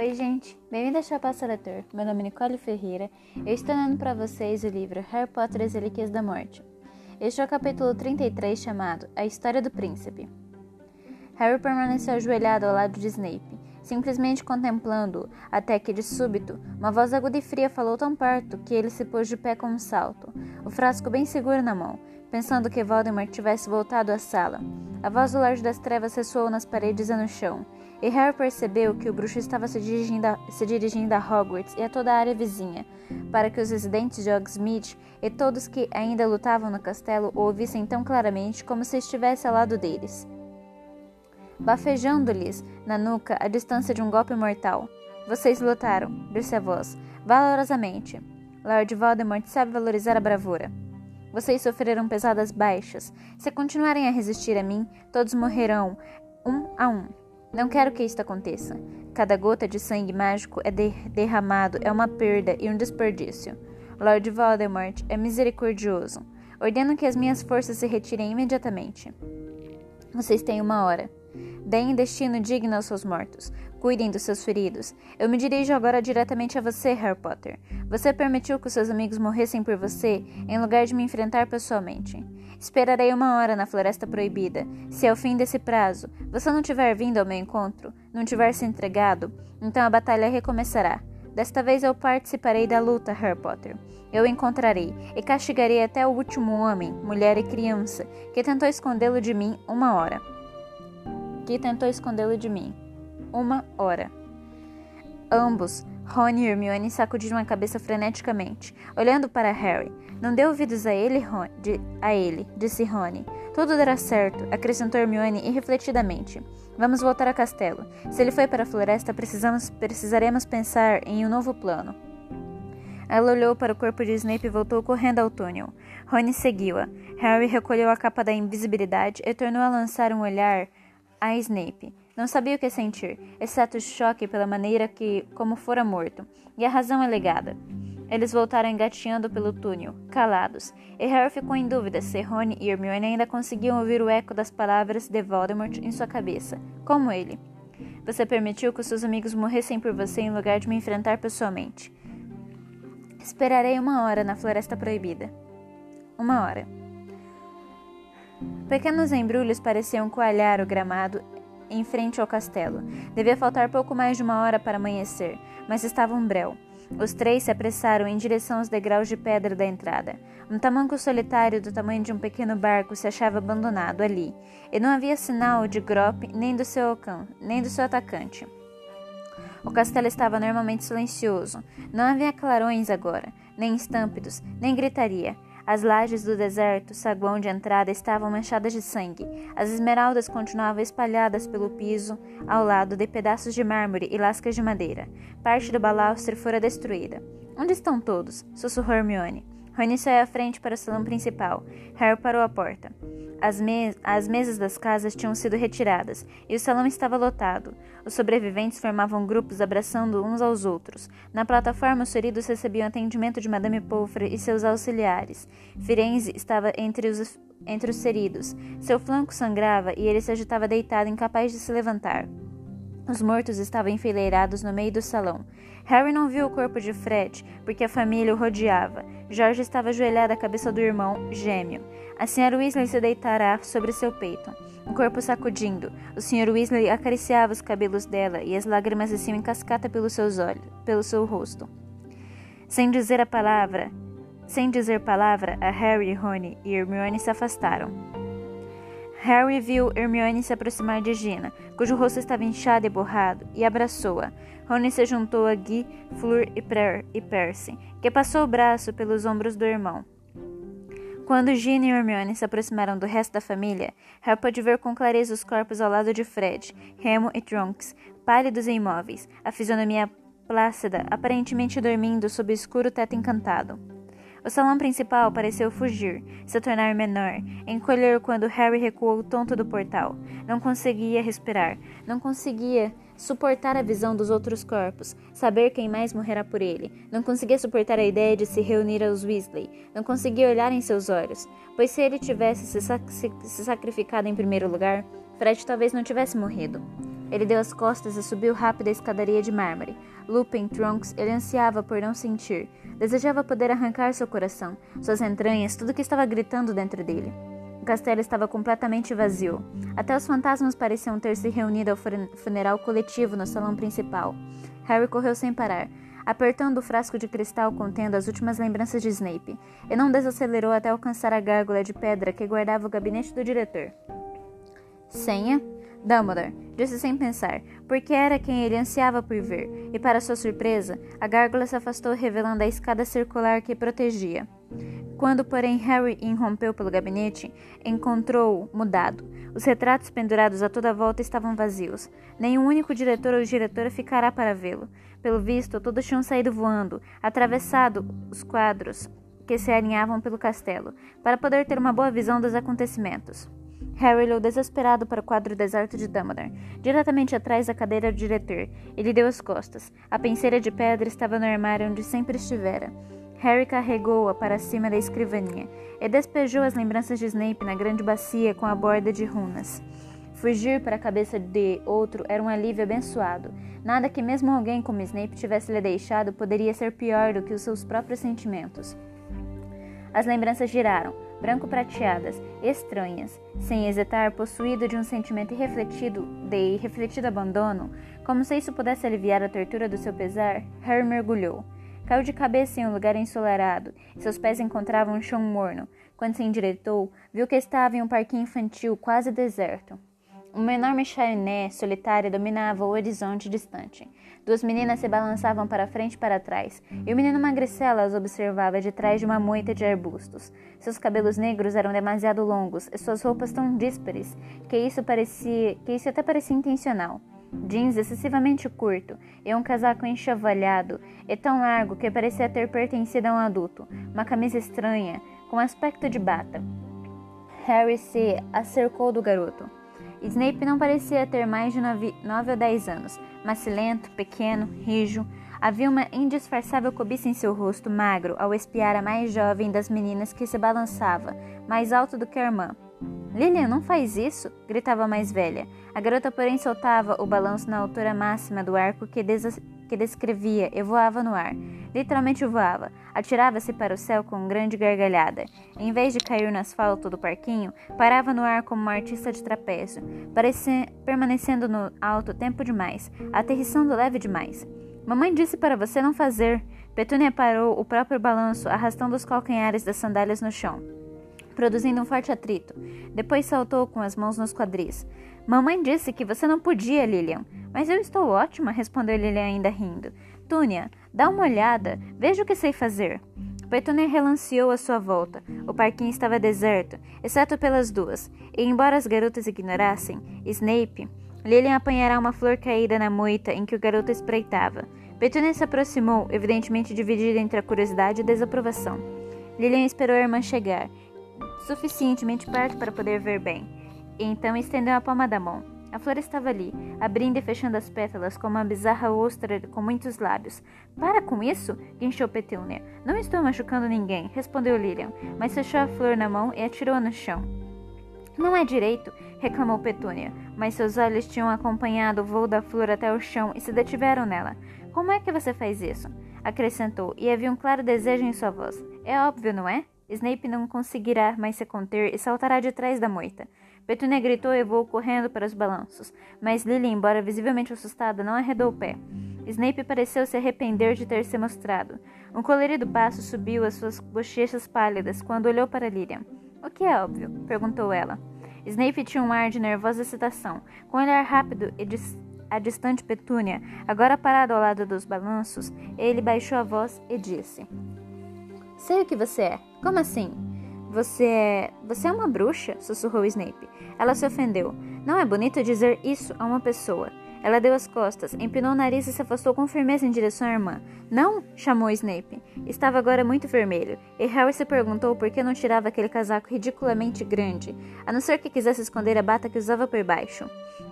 Oi, gente. Bem-vindo ao Chapaça Leitor. Meu nome é Nicole Ferreira. Eu estou dando para vocês o livro Harry Potter e as Relíquias da Morte. Este é o capítulo 33, chamado A História do Príncipe. Harry permaneceu ajoelhado ao lado de Snape, simplesmente contemplando-o, até que, de súbito, uma voz aguda e fria falou tão perto que ele se pôs de pé com um salto, o frasco bem seguro na mão, pensando que Voldemort tivesse voltado à sala. A voz do Lorde das Trevas ressoou nas paredes e no chão, e Harry percebeu que o bruxo estava se dirigindo, a, se dirigindo a Hogwarts e a toda a área vizinha, para que os residentes de Hogsmeade e todos que ainda lutavam no castelo o ouvissem tão claramente como se estivesse ao lado deles. Bafejando-lhes na nuca a distância de um golpe mortal. Vocês lutaram, disse a voz, valorosamente. Lord Voldemort sabe valorizar a bravura. Vocês sofreram pesadas baixas. Se continuarem a resistir a mim, todos morrerão, um a um. Não quero que isto aconteça. Cada gota de sangue mágico é de derramado é uma perda e um desperdício. Lord Voldemort é misericordioso. Ordeno que as minhas forças se retirem imediatamente. Vocês têm uma hora. Deem destino digno aos seus mortos. Cuidem dos seus feridos. Eu me dirijo agora diretamente a você, Harry Potter. Você permitiu que seus amigos morressem por você em lugar de me enfrentar pessoalmente. Esperarei uma hora na Floresta Proibida. Se ao fim desse prazo você não tiver vindo ao meu encontro, não tiver se entregado, então a batalha recomeçará. Desta vez eu participarei da luta, Harry Potter. Eu encontrarei e castigarei até o último homem, mulher e criança que tentou escondê-lo de mim uma hora. Que tentou escondê-lo de mim. Uma hora. Ambos Rony e Hermione sacudiram a cabeça freneticamente, olhando para Harry. Não dê ouvidos a ele, Rony, de, a ele, disse Rony. Tudo dará certo, acrescentou Hermione irrefletidamente. Vamos voltar ao castelo. Se ele foi para a floresta, precisamos, precisaremos pensar em um novo plano. Ela olhou para o corpo de Snape e voltou correndo ao túnel. Rony seguiu-a. Harry recolheu a capa da invisibilidade e tornou a lançar um olhar a Snape. Não sabia o que sentir, exceto o choque pela maneira que como fora morto, e a razão alegada. Eles voltaram engateando pelo túnel, calados, e Harry ficou em dúvida se Rony e Hermione ainda conseguiam ouvir o eco das palavras de Voldemort em sua cabeça, como ele. Você permitiu que os seus amigos morressem por você em lugar de me enfrentar pessoalmente. Esperarei uma hora na Floresta Proibida. Uma hora. Pequenos embrulhos pareciam coalhar o gramado em frente ao castelo. Devia faltar pouco mais de uma hora para amanhecer, mas estava um breu. Os três se apressaram em direção aos degraus de pedra da entrada. Um tamanco solitário do tamanho de um pequeno barco se achava abandonado ali, e não havia sinal de Grop nem do seu, nem do seu atacante. O castelo estava normalmente silencioso. Não havia clarões agora, nem estampidos, nem gritaria. As lajes do deserto, saguão de entrada, estavam manchadas de sangue. As esmeraldas continuavam espalhadas pelo piso, ao lado de pedaços de mármore e lascas de madeira. Parte do balastre fora destruída. Onde estão todos? sussurrou Hermione. Rony saiu à frente para o salão principal. Harry parou à porta. As, me as mesas das casas tinham sido retiradas e o salão estava lotado. Os sobreviventes formavam grupos abraçando uns aos outros. Na plataforma, os feridos recebiam atendimento de Madame Pomfrey e seus auxiliares. Firenze estava entre os, entre os feridos. Seu flanco sangrava e ele se agitava deitado, incapaz de se levantar. Os mortos estavam enfileirados no meio do salão. Harry não viu o corpo de Fred, porque a família o rodeava. George estava ajoelhado à cabeça do irmão gêmeo. A Sra. Weasley se deitara sobre seu peito, o corpo sacudindo. O Sr. Weasley acariciava os cabelos dela e as lágrimas desciam em cascata pelos seus olhos, pelo seu rosto. Sem dizer a palavra, sem dizer palavra, a Harry, Rony e Hermione se afastaram. Harry viu Hermione se aproximar de Gina, cujo rosto estava inchado e borrado, e abraçou-a. Rony se juntou a Guy, Fleur e, per e Percy, que passou o braço pelos ombros do irmão. Quando Gina e Hermione se aproximaram do resto da família, Harry pôde ver com clareza os corpos ao lado de Fred, Remo e Trunks, pálidos e imóveis, a fisionomia plácida, aparentemente dormindo sob o escuro teto encantado. O salão principal pareceu fugir, se tornar menor, encolher quando Harry recuou tonto do portal. Não conseguia respirar, não conseguia suportar a visão dos outros corpos, saber quem mais morrerá por ele. Não conseguia suportar a ideia de se reunir aos Weasley. Não conseguia olhar em seus olhos, pois se ele tivesse se, sac se sacrificado em primeiro lugar, Fred talvez não tivesse morrido. Ele deu as costas e subiu rápido a escadaria de mármore. Lupin Trunks, ele ansiava por não sentir. Desejava poder arrancar seu coração, suas entranhas, tudo que estava gritando dentro dele. Castelo estava completamente vazio. Até os fantasmas pareciam ter se reunido ao funeral coletivo no salão principal. Harry correu sem parar, apertando o frasco de cristal contendo as últimas lembranças de Snape, e não desacelerou até alcançar a gárgula de pedra que guardava o gabinete do diretor. Senha? Dumbledore, disse sem pensar, porque era quem ele ansiava por ver, e para sua surpresa, a gárgula se afastou revelando a escada circular que protegia. Quando, porém, Harry irrompeu pelo gabinete, encontrou-o mudado. Os retratos pendurados a toda volta estavam vazios. Nenhum único diretor ou diretora ficará para vê-lo. Pelo visto, todos tinham saído voando, atravessado os quadros que se alinhavam pelo castelo, para poder ter uma boa visão dos acontecimentos. Harry olhou desesperado para o quadro deserto de Dumbledore, diretamente atrás da cadeira do diretor. Ele deu as costas. A penseira de pedra estava no armário onde sempre estivera. Harry carregou-a para cima da escrivaninha e despejou as lembranças de Snape na grande bacia com a borda de runas. Fugir para a cabeça de outro era um alívio abençoado. Nada que mesmo alguém como Snape tivesse lhe deixado poderia ser pior do que os seus próprios sentimentos. As lembranças giraram, branco-prateadas, estranhas, sem hesitar, possuído de um sentimento irrefletido de irrefletido abandono, como se isso pudesse aliviar a tortura do seu pesar, Harry mergulhou. Caiu de cabeça em um lugar ensolarado, seus pés encontravam um chão morno. Quando se endireitou, viu que estava em um parquinho infantil quase deserto. Uma enorme chaminé solitária dominava o horizonte distante. Duas meninas se balançavam para frente e para trás, e o menino magricela as observava de trás de uma moita de arbustos. Seus cabelos negros eram demasiado longos e suas roupas tão díspares que isso parecia, que isso até parecia intencional. Jeans excessivamente curto e um casaco enxovalhado e tão largo que parecia ter pertencido a um adulto, uma camisa estranha, com aspecto de bata. Harry se acercou do garoto. Snape não parecia ter mais de nove, nove ou dez anos, macilento, pequeno, rijo. Havia uma indisfarçável cobiça em seu rosto magro ao espiar a mais jovem das meninas que se balançava, mais alto do que a irmã. Lilian, não faz isso! gritava a mais velha. A garota, porém, soltava o balanço na altura máxima do arco que, que descrevia e voava no ar. Literalmente voava. Atirava-se para o céu com grande gargalhada. Em vez de cair no asfalto do parquinho, parava no ar como uma artista de trapézio, permanecendo no alto tempo demais, aterrissando leve demais. Mamãe disse para você não fazer. Petúnia parou o próprio balanço, arrastando os calcanhares das sandálias no chão produzindo um forte atrito. Depois saltou com as mãos nos quadris. Mamãe disse que você não podia, Lilian. Mas eu estou ótima, respondeu Lilian ainda rindo. Túnia, dá uma olhada, veja o que sei fazer. Petúnia relanceou à sua volta. O parquinho estava deserto, exceto pelas duas, e embora as garotas ignorassem, Snape, Lilian apanhará uma flor caída na moita em que o garoto espreitava. Petúnia se aproximou, evidentemente dividida entre a curiosidade e a desaprovação. Lilian esperou a irmã chegar suficientemente perto para poder ver bem. E então estendeu a palma da mão. A flor estava ali, abrindo e fechando as pétalas como uma bizarra ostra com muitos lábios. Para com isso! guinchou Petúnia. Não estou machucando ninguém, respondeu Lilian, mas fechou a flor na mão e atirou-a no chão. Não é direito, reclamou Petúnia, mas seus olhos tinham acompanhado o voo da flor até o chão e se detiveram nela. Como é que você faz isso? acrescentou, e havia um claro desejo em sua voz. É óbvio, não é? Snape não conseguirá mais se conter e saltará de trás da moita. Petúnia gritou e voou correndo para os balanços, mas Lily, embora visivelmente assustada, não arredou o pé. Snape pareceu se arrepender de ter se mostrado. Um colorido passo subiu às suas bochechas pálidas quando olhou para Lilian. O que é óbvio? perguntou ela. Snape tinha um ar de nervosa excitação. Com um olhar rápido e dis a distante Petúnia, agora parado ao lado dos balanços, ele baixou a voz e disse: Sei o que você é. Como assim? Você é. Você é uma bruxa? sussurrou Snape. Ela se ofendeu. Não é bonito dizer isso a uma pessoa. Ela deu as costas, empinou o nariz e se afastou com firmeza em direção à irmã. Não! chamou Snape. Estava agora muito vermelho, e Harry se perguntou por que não tirava aquele casaco ridiculamente grande, a não ser que quisesse esconder a bata que usava por baixo.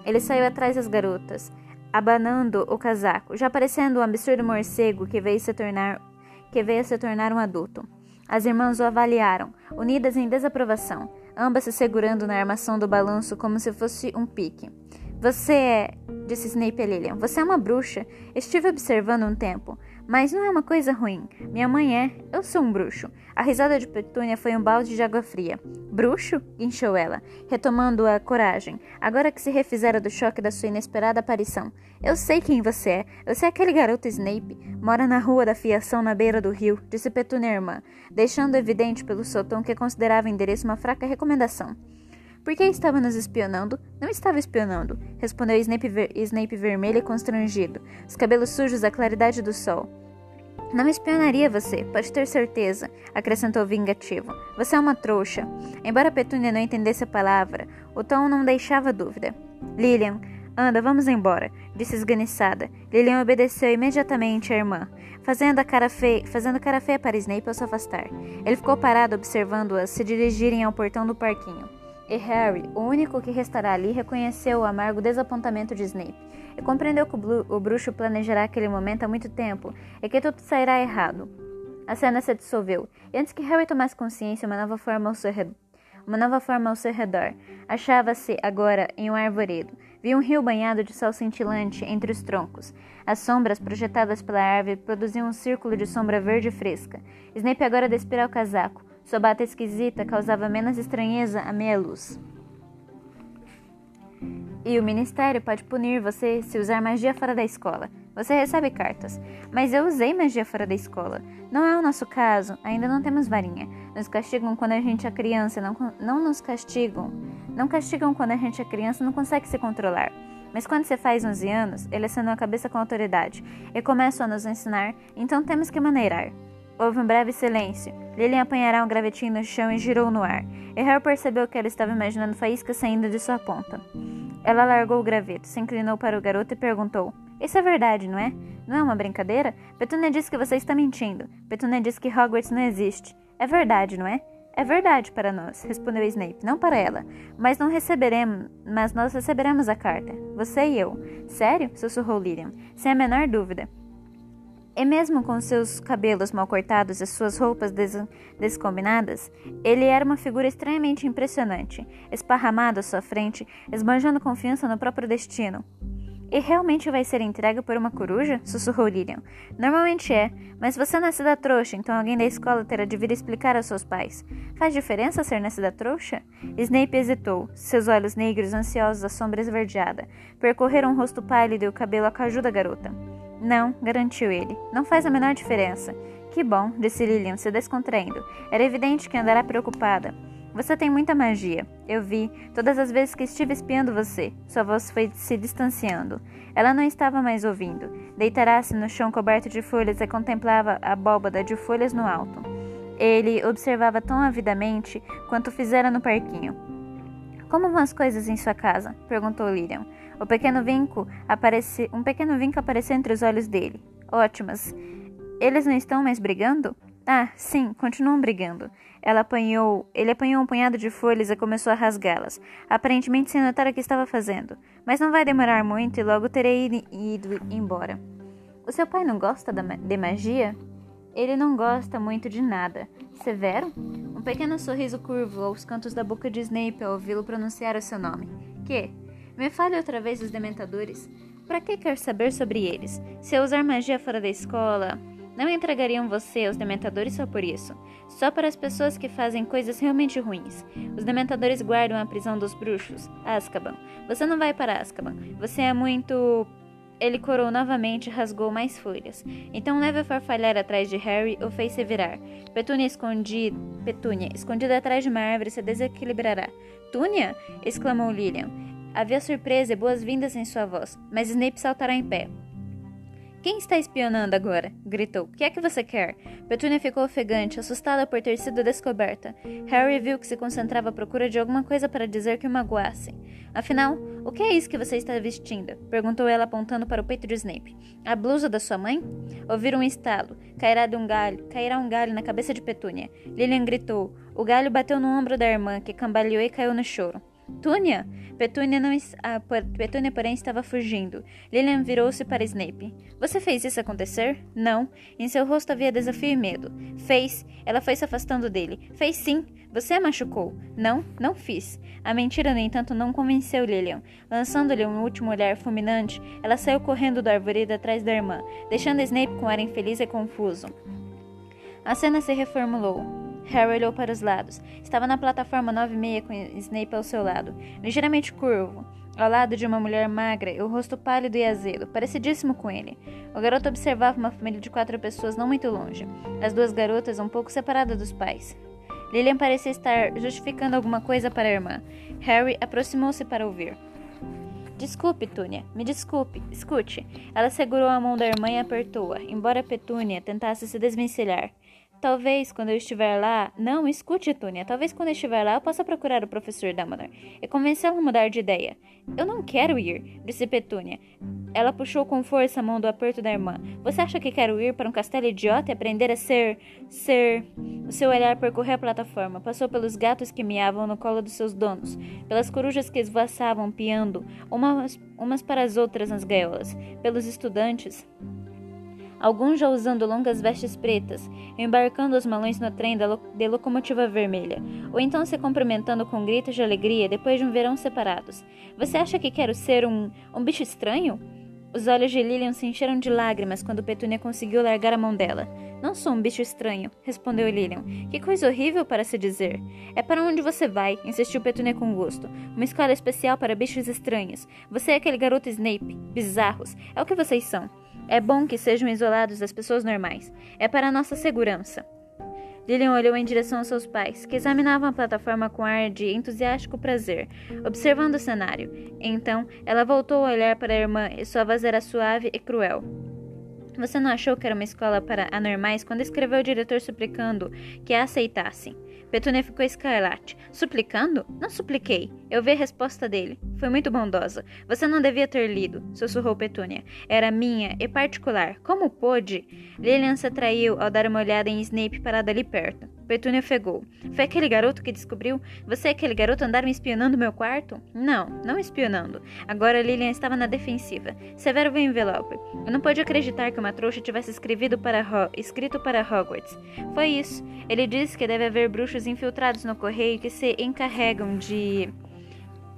Ele saiu atrás das garotas, abanando o casaco, já parecendo um absurdo morcego que veio se tornar que veio se tornar um adulto. As irmãs o avaliaram, unidas em desaprovação, ambas se segurando na armação do balanço como se fosse um pique. Você é, disse Snape a Lilian. Você é uma bruxa. Estive observando um tempo. Mas não é uma coisa ruim. Minha mãe é. Eu sou um bruxo. A risada de Petúnia foi um balde de água fria. Bruxo? guinchou ela, retomando a coragem, agora que se refizera do choque da sua inesperada aparição. Eu sei quem você é. Você é aquele garoto Snape. Mora na rua da fiação na beira do rio, disse Petúnia irmã, deixando evidente pelo tom que considerava o endereço uma fraca recomendação. Por que estava nos espionando? Não estava espionando, respondeu Snape, ver Snape vermelho e constrangido, os cabelos sujos à claridade do sol. Não espionaria você, pode ter certeza, acrescentou vingativo. Você é uma trouxa. Embora Petúnia não entendesse a palavra, o tom não deixava dúvida. Lilian, anda, vamos embora, disse esganiçada. Lilian obedeceu imediatamente à irmã, fazendo, a cara feia, fazendo cara feia para Snape ao se afastar. Ele ficou parado observando-as se dirigirem ao portão do parquinho. E Harry, o único que restará ali, reconheceu o amargo desapontamento de Snape e compreendeu que o bruxo planejará aquele momento há muito tempo e que tudo sairá errado. A cena se dissolveu, e antes que Harry tomasse consciência, uma nova forma ao seu redor. Uma nova forma ao seu redor. Achava-se agora em um arvoredo. Via um rio banhado de sol cintilante entre os troncos. As sombras projetadas pela árvore produziam um círculo de sombra verde fresca. Snape agora despirá o casaco. Sua bata esquisita causava menos estranheza à meia luz. E o ministério pode punir você se usar magia fora da escola. Você recebe cartas. Mas eu usei magia fora da escola. Não é o nosso caso, ainda não temos varinha. Nos castigam quando a gente é criança, não, não nos castigam. Não castigam quando a gente é criança não consegue se controlar. Mas quando você faz 11 anos, ele acenou a cabeça com autoridade e começam a nos ensinar, então temos que maneirar. Houve um breve silêncio. Lilian apanhará um gravetinho no chão e girou no ar. E Harry percebeu que ela estava imaginando faíscas saindo de sua ponta. Ela largou o graveto, se inclinou para o garoto e perguntou: Isso é verdade, não é? Não é uma brincadeira? Petunia disse que você está mentindo. Petunia disse que Hogwarts não existe. É verdade, não é? É verdade para nós, respondeu Snape, não para ela. Mas não receberemos, mas nós receberemos a carta. Você e eu. Sério? sussurrou Lilian, sem a menor dúvida. E mesmo com seus cabelos mal cortados e suas roupas des descombinadas, ele era uma figura extremamente impressionante, esparramado à sua frente, esbanjando confiança no próprio destino. E realmente vai ser entregue por uma coruja? sussurrou Lilian. Normalmente é, mas você nasce da trouxa, então alguém da escola terá de vir explicar aos seus pais. Faz diferença ser nascida trouxa? Snape hesitou, seus olhos negros ansiosos à sombra esverdeada. Percorreram o rosto pálido e o cabelo a caju da garota. Não, garantiu ele. Não faz a menor diferença. Que bom, disse Lilian, se descontraindo. Era evidente que andará preocupada. Você tem muita magia. Eu vi, todas as vezes que estive espiando você. Sua voz foi se distanciando. Ela não estava mais ouvindo. Deitara-se no chão coberto de folhas e contemplava a abóbada de folhas no alto. Ele observava tão avidamente quanto fizera no parquinho. Como vão as coisas em sua casa? perguntou Lilian. O pequeno vinco aparece, um pequeno vinco apareceu entre os olhos dele. Ótimas. Eles não estão mais brigando? Ah, sim, continuam brigando. Ela apanhou, ele apanhou um punhado de folhas e começou a rasgá-las, aparentemente sem notar o que estava fazendo. Mas não vai demorar muito e logo terei ido embora. O seu pai não gosta de magia? Ele não gosta muito de nada. Severo? Um pequeno sorriso curvo aos cantos da boca de Snape ao ouvi-lo pronunciar o seu nome. Que? Me fale outra vez dos dementadores. Para que quer saber sobre eles? Se eu usar magia fora da escola, não entregariam você aos dementadores só por isso. Só para as pessoas que fazem coisas realmente ruins. Os dementadores guardam a prisão dos bruxos, Azkaban. Você não vai para Azkaban. Você é muito ele corou novamente e rasgou mais folhas. Então leve a farfalhar atrás de Harry o fez se virar. Petúnia, escondi... Petúnia escondida atrás de uma árvore, se desequilibrará. Túnia! exclamou Lilian. Havia surpresa e boas-vindas em sua voz, mas Snape saltará em pé. Quem está espionando agora? gritou. O que é que você quer? Petúnia ficou ofegante, assustada por ter sido descoberta. Harry viu que se concentrava à procura de alguma coisa para dizer que o magoasse. Afinal, o que é isso que você está vestindo? perguntou ela apontando para o peito de Snape. A blusa da sua mãe? Ouviram um estalo. Cairá de um galho, cairá um galho na cabeça de Petúnia. Lilian gritou. O galho bateu no ombro da irmã, que cambaleou e caiu no choro. Túnia! Petúnia, não, a Petúnia, porém, estava fugindo. Lilian virou-se para Snape. Você fez isso acontecer? Não. Em seu rosto havia desafio e medo. Fez. Ela foi se afastando dele. Fez sim. Você a machucou. Não, não fiz. A mentira, no entanto, não convenceu Lilian. Lançando-lhe um último olhar fulminante, ela saiu correndo do arvoredo atrás da irmã, deixando Snape com ar infeliz e confuso. A cena se reformulou. Harry olhou para os lados. Estava na plataforma 96 com Snape ao seu lado, ligeiramente curvo, ao lado de uma mulher magra e o rosto pálido e azedo, parecidíssimo com ele. O garoto observava uma família de quatro pessoas não muito longe, as duas garotas um pouco separadas dos pais. Lilian parecia estar justificando alguma coisa para a irmã. Harry aproximou-se para ouvir. Desculpe, Túnia, me desculpe. Escute. Ela segurou a mão da irmã e apertou-a, embora Petúnia tentasse se desvencilhar. Talvez quando eu estiver lá. Não, escute, Túnia. Talvez quando eu estiver lá eu possa procurar o professor Dumbledore e convencê-lo a mudar de ideia. Eu não quero ir, disse Petúnia. Ela puxou com força a mão do aperto da irmã. Você acha que quero ir para um castelo idiota e aprender a ser. ser. O seu olhar percorreu a plataforma, passou pelos gatos que miavam no colo dos seus donos, pelas corujas que esvoaçavam piando umas, umas para as outras nas gaiolas, pelos estudantes alguns já usando longas vestes pretas, embarcando os malões no trem lo de locomotiva vermelha, ou então se cumprimentando com gritos de alegria depois de um verão separados. Você acha que quero ser um, um bicho estranho? Os olhos de Lilian se encheram de lágrimas quando Petúnia conseguiu largar a mão dela. Não sou um bicho estranho, respondeu Lilian. Que coisa horrível para se dizer. É para onde você vai, insistiu Petúnia com gosto. Uma escola especial para bichos estranhos. Você é aquele garoto Snape. Bizarros. É o que vocês são. É bom que sejam isolados das pessoas normais. É para nossa segurança. Lilian olhou em direção aos seus pais, que examinavam a plataforma com ar de entusiástico prazer, observando o cenário. Então, ela voltou a olhar para a irmã e sua voz era suave e cruel. Você não achou que era uma escola para anormais quando escreveu o diretor suplicando que a aceitassem? Petúnia ficou escarlate. Suplicando? Não supliquei. Eu vi a resposta dele. Foi muito bondosa. Você não devia ter lido, sussurrou Petúnia. Era minha e particular. Como pôde? Lilian se atraiu ao dar uma olhada em Snape parado ali perto. Petúnia ofegou. Foi aquele garoto que descobriu? Você e aquele garoto andaram espionando meu quarto? Não, não espionando. Agora Lilian estava na defensiva. Severo viu o envelope. Eu não podia acreditar que uma trouxa tivesse escrevido para Ho escrito para Hogwarts. Foi isso. Ele disse que deve haver bruxos infiltrados no correio que se encarregam de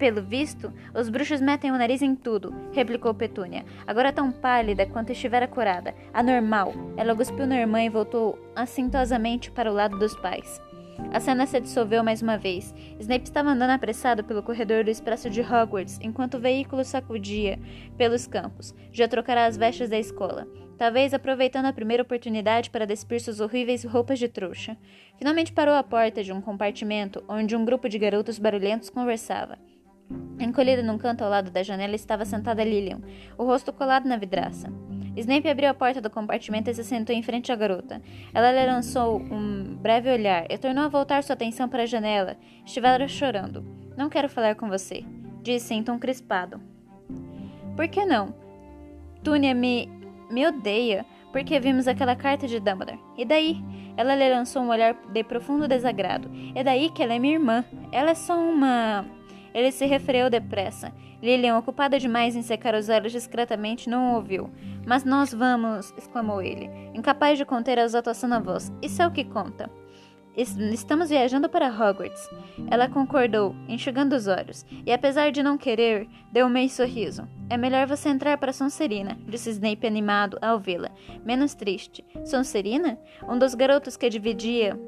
pelo visto, os bruxos metem o nariz em tudo, replicou Petúnia, agora tão pálida quanto estivera curada. Anormal. Ela cuspiu na irmã e voltou assintosamente para o lado dos pais. A cena se dissolveu mais uma vez. Snape estava andando apressado pelo corredor do expresso de Hogwarts, enquanto o veículo sacudia pelos campos. Já trocará as vestes da escola. Talvez aproveitando a primeira oportunidade para despir suas horríveis roupas de trouxa. Finalmente parou à porta de um compartimento onde um grupo de garotos barulhentos conversava. Encolhida num canto ao lado da janela estava sentada Lilian, o rosto colado na vidraça. Snape abriu a porta do compartimento e se sentou em frente à garota. Ela lhe lançou um breve olhar e tornou a voltar sua atenção para a janela. Estivera chorando. Não quero falar com você, disse em tom crispado. Por que não? Túnia me. me odeia, porque vimos aquela carta de Dumbledore. E daí? Ela lhe lançou um olhar de profundo desagrado. É daí que ela é minha irmã. Ela é só uma. Ele se refreou depressa. Lilian, ocupada demais em secar os olhos discretamente, não o ouviu. Mas nós vamos, exclamou ele, incapaz de conter a exaltação na voz. Isso é o que conta. Estamos viajando para Hogwarts. Ela concordou, enxugando os olhos, e apesar de não querer, deu um meio sorriso. É melhor você entrar para Sonserina, disse Snape animado ao vê-la, menos triste. Sonserina? Um dos garotos que dividia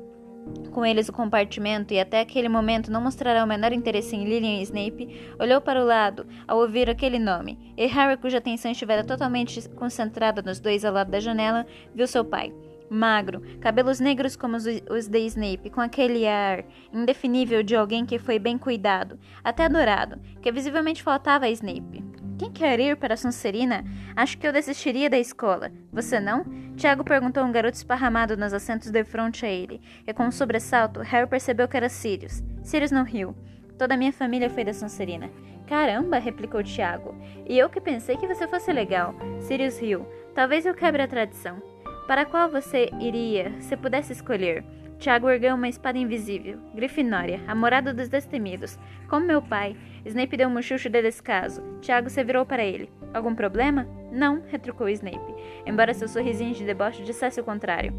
com eles o compartimento e até aquele momento não mostrará o menor interesse em Lilian e Snape, olhou para o lado ao ouvir aquele nome, e Harry, cuja atenção estivera totalmente concentrada nos dois ao lado da janela, viu seu pai. Magro, cabelos negros como os de Snape, com aquele ar indefinível de alguém que foi bem cuidado, até adorado, que visivelmente faltava a Snape. Quem quer ir para Sonserina? Acho que eu desistiria da escola. Você não? Tiago perguntou um garoto esparramado nos assentos de frente a ele, e com um sobressalto, Harry percebeu que era Sirius. Sirius não riu. Toda a minha família foi da Sonserina. Caramba, replicou Tiago. E eu que pensei que você fosse legal. Sirius riu. Talvez eu quebre a tradição. Para qual você iria, se pudesse escolher? Tiago ergueu uma espada invisível. Grifinória, a morada dos destemidos. Como meu pai. Snape deu um muxuxo de descaso. Tiago se virou para ele. Algum problema? Não, retrucou Snape, embora seu sorrisinho de deboche dissesse o contrário.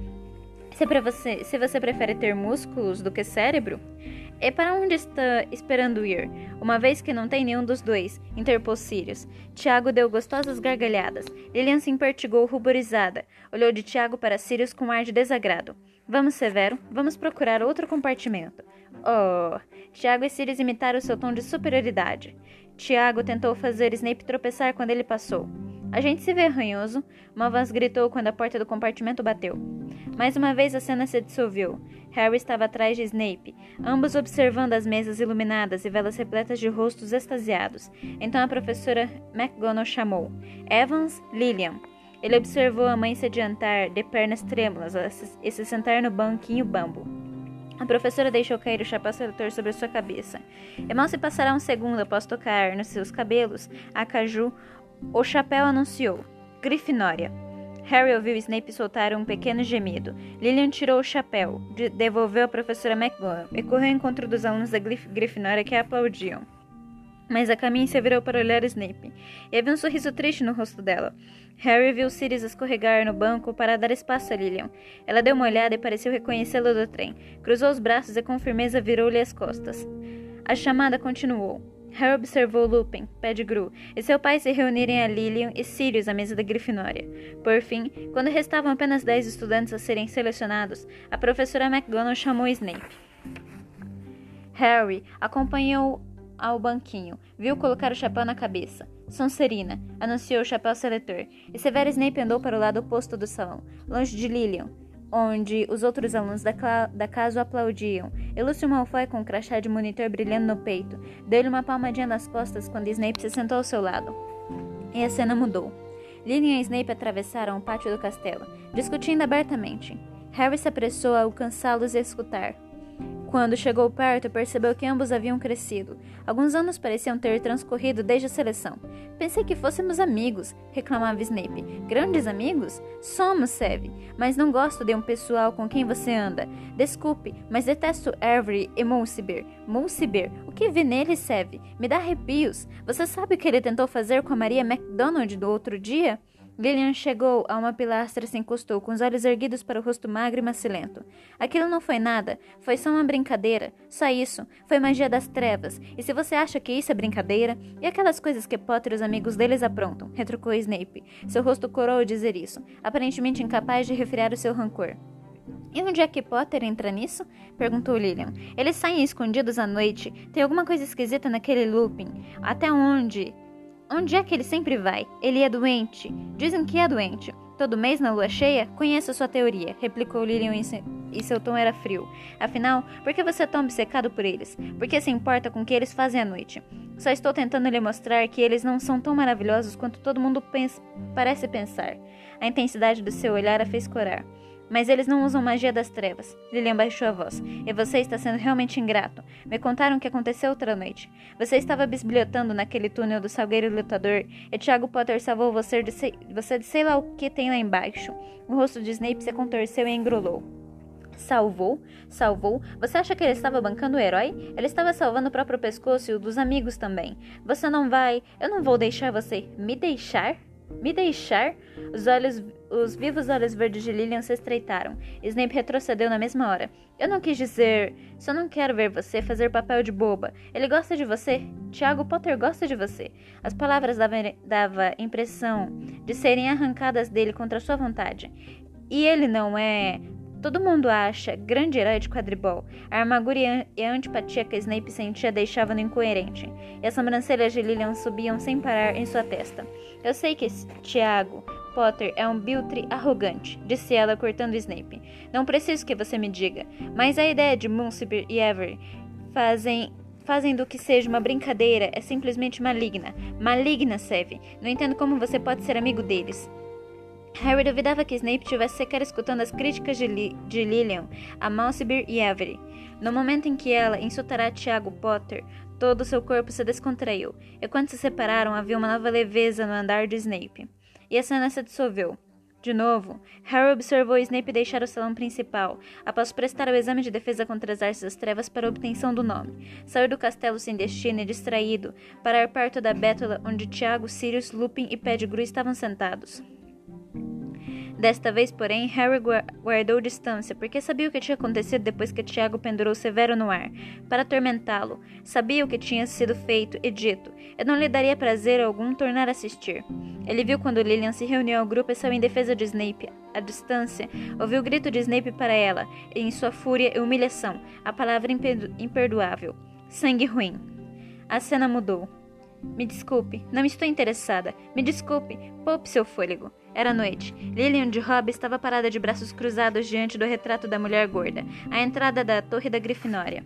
Se, você, se você prefere ter músculos do que cérebro, e para onde está esperando ir? Uma vez que não tem nenhum dos dois, interpôs Sirius. Tiago deu gostosas gargalhadas. Lilian se impertigou ruborizada. Olhou de Tiago para Sirius com ar de desagrado. Vamos, Severo, vamos procurar outro compartimento. Oh! Tiago e Sirius imitaram seu tom de superioridade. Tiago tentou fazer Snape tropeçar quando ele passou. A gente se vê arranhoso, uma voz gritou quando a porta do compartimento bateu. Mais uma vez a cena se dissolveu. Harry estava atrás de Snape, ambos observando as mesas iluminadas e velas repletas de rostos extasiados. Então a professora McGonagall chamou: Evans, Lillian. Ele observou a mãe se adiantar, de pernas trêmulas, e se sentar no banquinho bambo. A professora deixou cair o chapéu seletor sobre sua cabeça. E mal se passará um segundo após tocar nos seus cabelos, a caju o chapéu anunciou: Grifinória. Harry ouviu Snape soltar um pequeno gemido. Lillian tirou o chapéu, de devolveu à professora McGonagall e correu ao encontro dos alunos da Grif Grifinória que a aplaudiam. Mas a caminho se virou para olhar Snape, e havia um sorriso triste no rosto dela. Harry viu Sirius escorregar no banco para dar espaço a Lillian. Ela deu uma olhada e pareceu reconhecê-lo do trem. Cruzou os braços e com firmeza virou-lhe as costas. A chamada continuou. Harry observou Lupin, Pettigrew e seu pai se reunirem a Lillian e Sirius à mesa da Grifinória. Por fim, quando restavam apenas dez estudantes a serem selecionados, a professora McGonagall chamou Snape. Harry acompanhou ao banquinho, viu colocar o chapéu na cabeça. Sonserina, anunciou o chapéu seletor, e Severo Snape andou para o lado oposto do salão, longe de Lillian, onde os outros alunos da, da casa o aplaudiam. E Lúcio Malfoy, com um crachá de monitor brilhando no peito, deu-lhe uma palmadinha nas costas quando Snape se sentou ao seu lado. E a cena mudou. Lily e Snape atravessaram o pátio do castelo, discutindo abertamente. Harry se apressou a alcançá-los e escutar. Quando chegou perto, percebeu que ambos haviam crescido. Alguns anos pareciam ter transcorrido desde a seleção. Pensei que fôssemos amigos, reclamava Snape. Grandes amigos? Somos, Seve, mas não gosto de um pessoal com quem você anda. Desculpe, mas detesto Avery e Monsiber. Monsiber, o que vi nele, Seve? Me dá arrepios. Você sabe o que ele tentou fazer com a Maria MacDonald do outro dia? Lilian chegou a uma pilastra e se encostou, com os olhos erguidos para o rosto magro e macilento. Aquilo não foi nada, foi só uma brincadeira. Só isso. Foi magia das trevas. E se você acha que isso é brincadeira, e aquelas coisas que Potter e os amigos deles aprontam? retrucou Snape. Seu rosto corou ao dizer isso, aparentemente incapaz de refriar o seu rancor. E onde é que Potter entra nisso? perguntou Lilian. Eles saem escondidos à noite. Tem alguma coisa esquisita naquele looping. Até onde? Onde é que ele sempre vai? Ele é doente. Dizem que é doente. Todo mês na lua cheia? Conheço sua teoria, replicou Lilian e seu tom era frio. Afinal, por que você é tão obcecado por eles? Por que se importa com o que eles fazem à noite? Só estou tentando lhe mostrar que eles não são tão maravilhosos quanto todo mundo pensa, parece pensar. A intensidade do seu olhar a fez corar. Mas eles não usam magia das trevas. Lilian baixou a voz. E você está sendo realmente ingrato. Me contaram o que aconteceu outra noite. Você estava bisbilhotando naquele túnel do salgueiro lutador e Tiago Potter salvou você de, sei, você de sei lá o que tem lá embaixo. O rosto de Snape se contorceu e engrolou. Salvou? Salvou? Você acha que ele estava bancando o herói? Ele estava salvando o próprio pescoço e o dos amigos também. Você não vai. Eu não vou deixar você. Me deixar? Me deixar? Os olhos, os vivos olhos verdes de Lilian se estreitaram. Snape retrocedeu na mesma hora. Eu não quis dizer. Só não quero ver você fazer papel de boba. Ele gosta de você. Tiago Potter gosta de você. As palavras davam dava impressão de serem arrancadas dele contra sua vontade. E ele não é. Todo mundo acha grande herói de quadribol. A armadura e a antipatia que Snape sentia deixavam-no incoerente, e as sobrancelhas de Lilian subiam sem parar em sua testa. Eu sei que Tiago Potter é um biltre arrogante, disse ela cortando Snape. Não preciso que você me diga, mas a ideia de Munsibir e Avery fazem fazem do que seja uma brincadeira é simplesmente maligna. Maligna, Seve. Não entendo como você pode ser amigo deles. Harry duvidava que Snape tivesse sequer escutando as críticas de, Li de Lillian a Malsibir e Avery. No momento em que ela insultará Tiago Potter, todo seu corpo se descontraiu, e quando se separaram havia uma nova leveza no andar de Snape. E a cena se dissolveu. De novo, Harry observou Snape deixar o salão principal, após prestar o exame de defesa contra as artes das trevas para obtenção do nome. Saiu do castelo sem destino e distraído, para ir perto da bétula onde Tiago, Sirius, Lupin e Pettigrew estavam sentados. Desta vez, porém, Harry guardou distância, porque sabia o que tinha acontecido depois que Tiago pendurou Severo no ar, para atormentá-lo. Sabia o que tinha sido feito e dito, e não lhe daria prazer algum tornar a assistir. Ele viu quando Lilian se reuniu ao grupo e saiu em defesa de Snape. À distância, ouviu o grito de Snape para ela, e em sua fúria e humilhação, a palavra imperdoável: sangue ruim. A cena mudou. Me desculpe, não estou interessada. Me desculpe, poupe seu fôlego. Era noite. Lillian de Robb estava parada de braços cruzados diante do retrato da mulher gorda, à entrada da torre da Grifinória.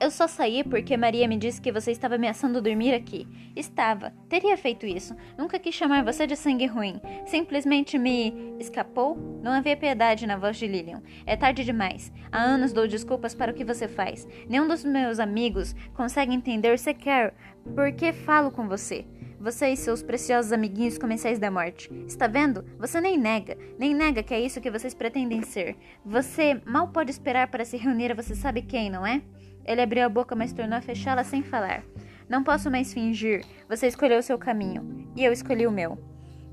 Eu só saí porque Maria me disse que você estava ameaçando dormir aqui. Estava. Teria feito isso. Nunca quis chamar você de sangue ruim. Simplesmente me. escapou? Não havia piedade na voz de Lillian. É tarde demais. Há anos dou desculpas para o que você faz. Nenhum dos meus amigos consegue entender sequer por que falo com você. Você e seus preciosos amiguinhos comensais da morte. Está vendo? Você nem nega, nem nega que é isso que vocês pretendem ser. Você mal pode esperar para se reunir a você sabe quem, não é? Ele abriu a boca, mas tornou a fechá-la sem falar. Não posso mais fingir. Você escolheu o seu caminho. E eu escolhi o meu.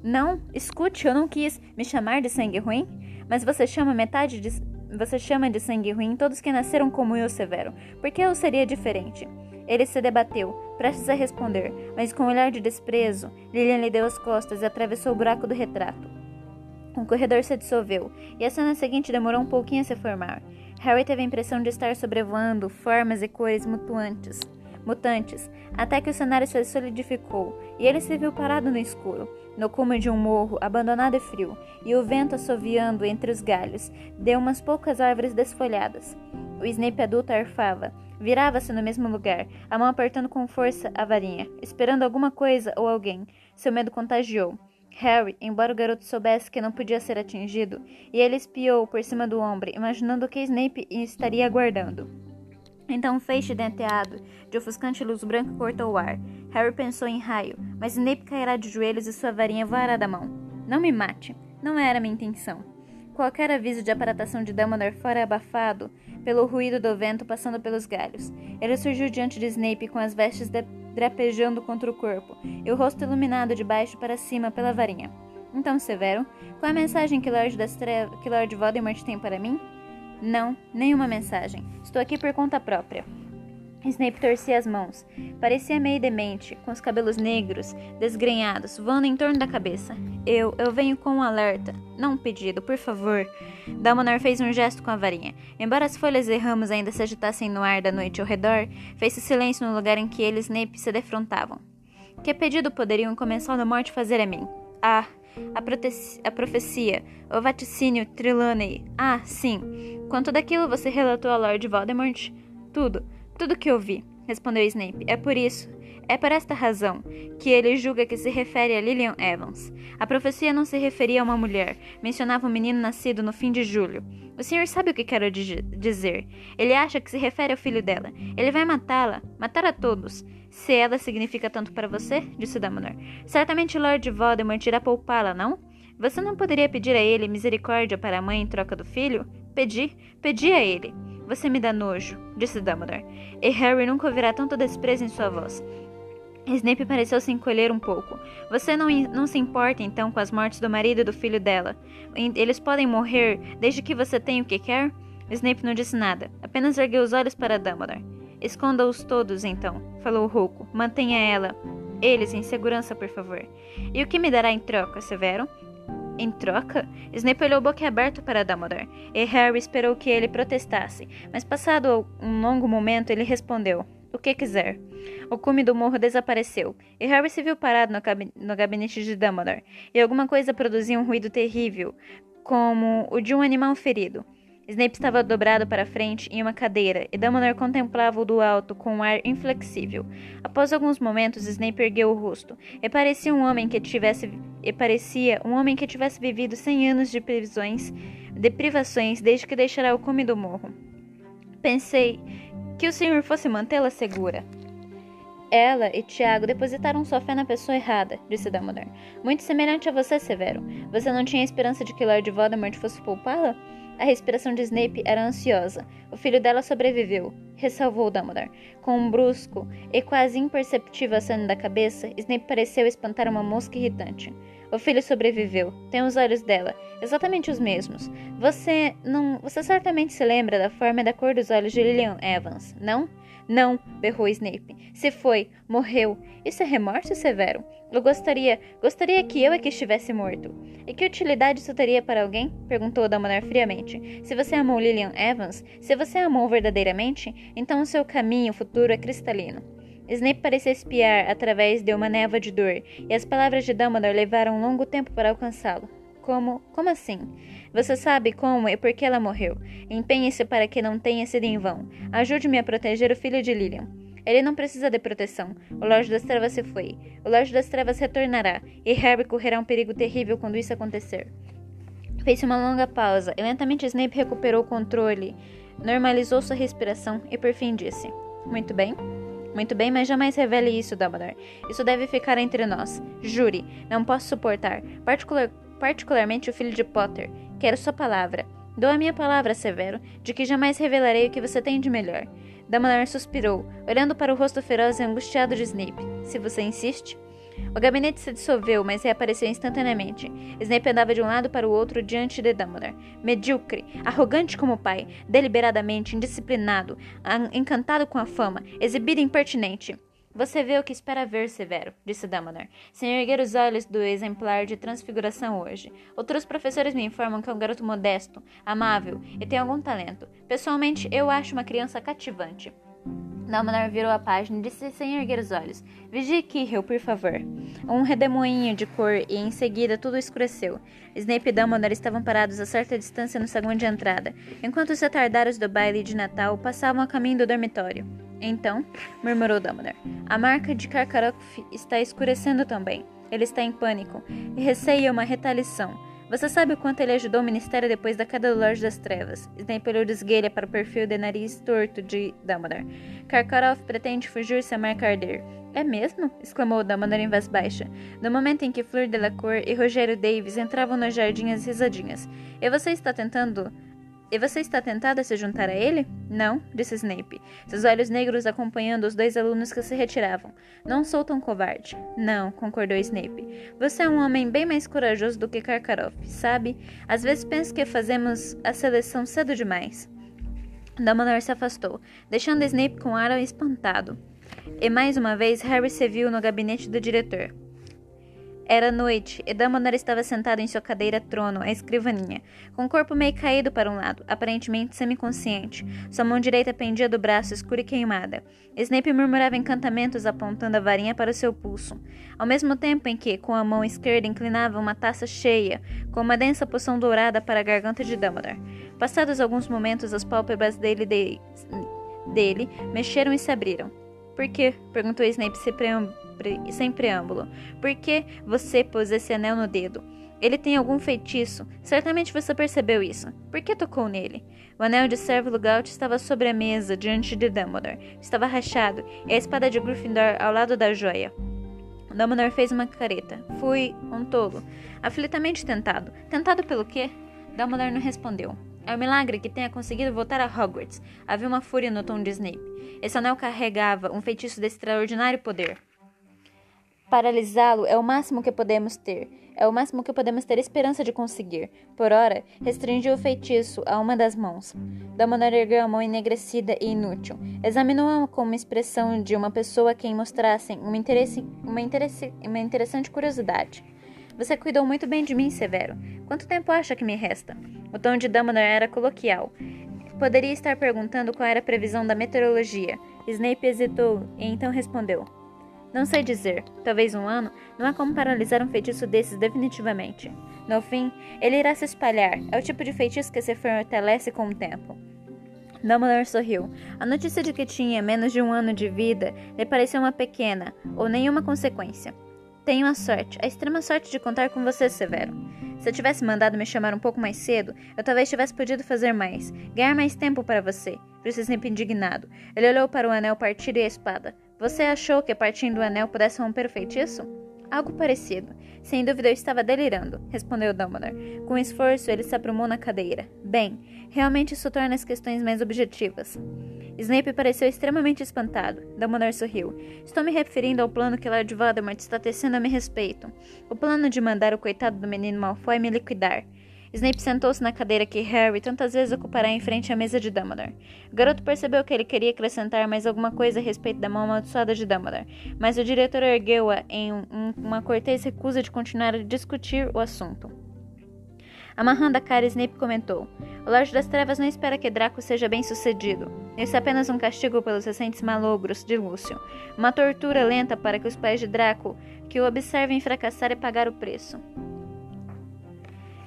Não, escute, eu não quis me chamar de sangue ruim. Mas você chama metade de. Você chama de sangue ruim todos que nasceram como eu, Severo. Por que eu seria diferente? Ele se debateu, prestes a responder, mas com um olhar de desprezo, Lilian lhe deu as costas e atravessou o buraco do retrato. O corredor se dissolveu, e a cena seguinte demorou um pouquinho a se formar. Harry teve a impressão de estar sobrevoando formas e cores mutantes, mutantes, até que o cenário se solidificou e ele se viu parado no escuro, no cume de um morro abandonado e frio, e o vento assoviando entre os galhos deu umas poucas árvores desfolhadas. O Snape adulto arfava, virava-se no mesmo lugar, a mão apertando com força a varinha, esperando alguma coisa ou alguém. Seu medo contagiou. Harry, embora o garoto soubesse que não podia ser atingido, e ele espiou por cima do ombro, imaginando que Snape estaria aguardando. Então um feixe denteado de ofuscante luz branca cortou o ar. Harry pensou em raio, mas Snape cairá de joelhos e sua varinha voará da mão. Não me mate. Não era minha intenção. Qualquer aviso de aparatação de Dumbledore fora abafado pelo ruído do vento passando pelos galhos. Ele surgiu diante de Snape com as vestes de drapejando contra o corpo, e o rosto iluminado de baixo para cima pela varinha. Então, Severo, qual é a mensagem que das que Lord Voldemort tem para mim? Não, nenhuma mensagem. Estou aqui por conta própria. Snape torcia as mãos. Parecia meio demente, com os cabelos negros, desgrenhados, voando em torno da cabeça. Eu, eu venho com um alerta, não um pedido, por favor. Dalmanar fez um gesto com a varinha. Embora as folhas e ramos ainda se agitassem no ar da noite ao redor, fez-se silêncio no lugar em que ele e Snape se defrontavam. Que pedido poderiam começar da morte fazer a mim? Ah, a, a, profecia, o vaticínio Trelawney. Ah, sim. Quanto daquilo você relatou a Lord Voldemort? Tudo. Tudo que ouvi, respondeu Snape. É por isso, é por esta razão, que ele julga que se refere a Lillian Evans. A profecia não se referia a uma mulher, mencionava um menino nascido no fim de julho. O senhor sabe o que quero dizer. Ele acha que se refere ao filho dela. Ele vai matá-la, matar a todos. Se ela significa tanto para você, disse Dumbledore, certamente Lord Voldemort irá poupá-la, não? Você não poderia pedir a ele misericórdia para a mãe em troca do filho? Pedi, pedi a ele. Você me dá nojo, disse Dumbledore, e Harry nunca ouvirá tanto desprezo em sua voz. Snape pareceu se encolher um pouco. Você não, não se importa, então, com as mortes do marido e do filho dela? Eles podem morrer desde que você tenha o que quer? Snape não disse nada, apenas ergueu os olhos para Dumbledore. Esconda-os todos, então, falou Rouco. Mantenha ela, eles em segurança, por favor. E o que me dará em troca, Severo? Em troca, Snape olhou boquiaberto para Dumbledore, e Harry esperou que ele protestasse, mas passado um longo momento ele respondeu, o que quiser. O cume do morro desapareceu, e Harry se viu parado no, no gabinete de Dumbledore, e alguma coisa produzia um ruído terrível, como o de um animal ferido. Snape estava dobrado para frente em uma cadeira e Dumbledore contemplava-o do alto com um ar inflexível. Após alguns momentos, Snape ergueu o rosto e parecia um homem que tivesse e parecia um homem que tivesse vivido cem anos de prisões, de privações desde que deixara o cume do morro. Pensei que o senhor fosse mantê-la segura. Ela e Tiago depositaram sua fé na pessoa errada, disse Dumbledore. Muito semelhante a você, Severo. Você não tinha esperança de que Lord Voldemort fosse poupá-la? A respiração de Snape era ansiosa. O filho dela sobreviveu, ressalvou Dumbledore. Com um brusco e quase imperceptível aceno da cabeça, Snape pareceu espantar uma mosca irritante. O filho sobreviveu. Tem os olhos dela, exatamente os mesmos. Você não, você certamente se lembra da forma e da cor dos olhos de Lillian Evans, não? Não, berrou Snape. Se foi, morreu. Isso é remorso severo. Eu gostaria, gostaria que eu é que estivesse morto. E que utilidade isso teria para alguém? Perguntou Dumbledore friamente. Se você amou Lillian Evans, se você amou verdadeiramente, então o seu caminho futuro é cristalino. Snape parecia espiar através de uma névoa de dor, e as palavras de Dumbledore levaram um longo tempo para alcançá-lo. Como? Como assim? Você sabe como e por que ela morreu. Empenhe-se para que não tenha sido em vão. Ajude-me a proteger o filho de Lilian. Ele não precisa de proteção. O Lorde das Trevas se foi. O Lorde das Trevas retornará, e Harry correrá um perigo terrível quando isso acontecer. Fez uma longa pausa, e lentamente Snape recuperou o controle, normalizou sua respiração e por fim disse: Muito bem. Muito bem, mas jamais revele isso, Dumbledore. Isso deve ficar entre nós. Jure, não posso suportar, particular, particularmente o filho de Potter. Quero sua palavra. Dou a minha palavra, Severo, de que jamais revelarei o que você tem de melhor. Dumbledore suspirou, olhando para o rosto feroz e angustiado de Snape. Se você insiste. O gabinete se dissolveu, mas reapareceu instantaneamente. Snape andava de um lado para o outro diante de Dumbledore. Medíocre, arrogante como o pai, deliberadamente indisciplinado, encantado com a fama, exibido impertinente. Você vê o que espera ver, Severo, disse Dumbledore, sem erguer os olhos do exemplar de transfiguração hoje. Outros professores me informam que é um garoto modesto, amável e tem algum talento. Pessoalmente, eu acho uma criança cativante. Dumbledore virou a página e disse sem erguer os olhos. Vigie Quirrell, por favor. Um redemoinho de cor e em seguida tudo escureceu. Snape e Dumbledore estavam parados a certa distância no saguão de entrada, enquanto os retardados do baile de Natal passavam a caminho do dormitório. Então, murmurou Dumbledore, a marca de Karkaroff está escurecendo também. Ele está em pânico e receia uma retaliação. Você sabe o quanto ele ajudou o Ministério depois da queda do Lorde das Trevas? Snape olhou de para o perfil de nariz torto de Dumbledore. Karkaroff pretende fugir se a marca arder. É mesmo? exclamou Dumbledore em voz baixa, no momento em que Fleur Delacour e Rogério Davis entravam no jardim às risadinhas. E você está tentando e você está tentado a se juntar a ele? Não, disse Snape, seus olhos negros acompanhando os dois alunos que se retiravam. Não sou tão covarde. Não, concordou Snape. Você é um homem bem mais corajoso do que Karkaroff, sabe? Às vezes penso que fazemos a seleção cedo demais. Dumbledore se afastou, deixando Snape com ar espantado. E mais uma vez Harry se viu no gabinete do diretor. Era noite, e Dumbledore estava sentado em sua cadeira trono, à escrivaninha, com o corpo meio caído para um lado, aparentemente semiconsciente. Sua mão direita pendia do braço escura e queimada. Snape murmurava encantamentos apontando a varinha para o seu pulso, ao mesmo tempo em que, com a mão esquerda, inclinava uma taça cheia, com uma densa poção dourada para a garganta de Dumbledore. Passados alguns momentos, as pálpebras dele, de... dele mexeram e se abriram. Por quê? perguntou Snape sem preâmbulo. Por que você pôs esse anel no dedo? Ele tem algum feitiço. Certamente você percebeu isso. Por que tocou nele? O anel de servo Lugaut estava sobre a mesa, diante de Dumbledore. Estava rachado, e a espada de Gryffindor ao lado da joia. Dumbledore fez uma careta. Fui um tolo. Aflitamente tentado. Tentado pelo quê? Dumbledore não respondeu. É um milagre que tenha conseguido voltar a Hogwarts. Havia uma fúria no tom de Snape. Esse anel carregava um feitiço de extraordinário poder. Paralisá-lo é o máximo que podemos ter, é o máximo que podemos ter esperança de conseguir. Por ora, restringiu o feitiço a uma das mãos. Dumbledore ergueu a mão enegrecida e inútil. Examinou-a com uma expressão de uma pessoa a quem mostrassem uma, interesse, uma, interesse, uma interessante curiosidade. Você cuidou muito bem de mim, Severo. Quanto tempo acha que me resta? O tom de Dumbledore era coloquial. Poderia estar perguntando qual era a previsão da meteorologia. Snape hesitou e então respondeu: não sei dizer, talvez um ano, não há como paralisar um feitiço desses definitivamente. No fim, ele irá se espalhar, é o tipo de feitiço que se fortalece com o tempo. Dumbledore sorriu. A notícia de que tinha menos de um ano de vida lhe pareceu uma pequena, ou nenhuma consequência. Tenho a sorte, a extrema sorte de contar com você, Severo. Se eu tivesse mandado me chamar um pouco mais cedo, eu talvez tivesse podido fazer mais, ganhar mais tempo para você, disse Snape indignado. Ele olhou para o anel partido e a espada. Você achou que partindo do anel pudesse romper o feitiço? Algo parecido. Sem dúvida eu estava delirando, respondeu Dumbledore. Com esforço, ele se aprumou na cadeira. Bem, realmente isso torna as questões mais objetivas. Snape pareceu extremamente espantado. Dumbledore sorriu. Estou me referindo ao plano que Lord Voldemort está tecendo a meu respeito. O plano de mandar o coitado do menino Malfoy me liquidar. Snape sentou-se na cadeira que Harry tantas vezes ocupará em frente à mesa de Dumbledore. O garoto percebeu que ele queria acrescentar mais alguma coisa a respeito da mão amaldiçoada de Dumbledore, mas o diretor ergueu-a em um, uma cortês recusa de continuar a discutir o assunto. Amarrando a cara, Snape comentou: O Lorde das Trevas não espera que Draco seja bem sucedido. Isso é apenas um castigo pelos recentes malogros de Lúcio. Uma tortura lenta para que os pais de Draco que o observem fracassar e pagar o preço.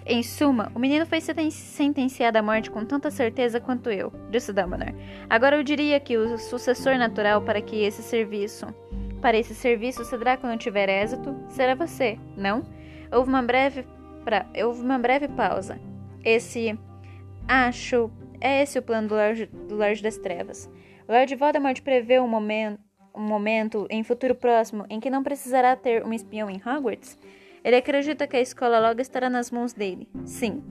Em suma, o menino foi sentenciado à morte com tanta certeza quanto eu, disse Dumbledore. Agora eu diria que o sucessor natural para que esse serviço, para esse serviço, se Draco não tiver êxito, será você, não? Houve uma breve, pra... houve uma breve pausa. Esse, acho, é esse o plano do Lorde, do Lorde das Trevas. Lord Voldemort prevê um momento, um momento em futuro próximo em que não precisará ter um espião em Hogwarts? Ele acredita que a escola logo estará nas mãos dele. Sim.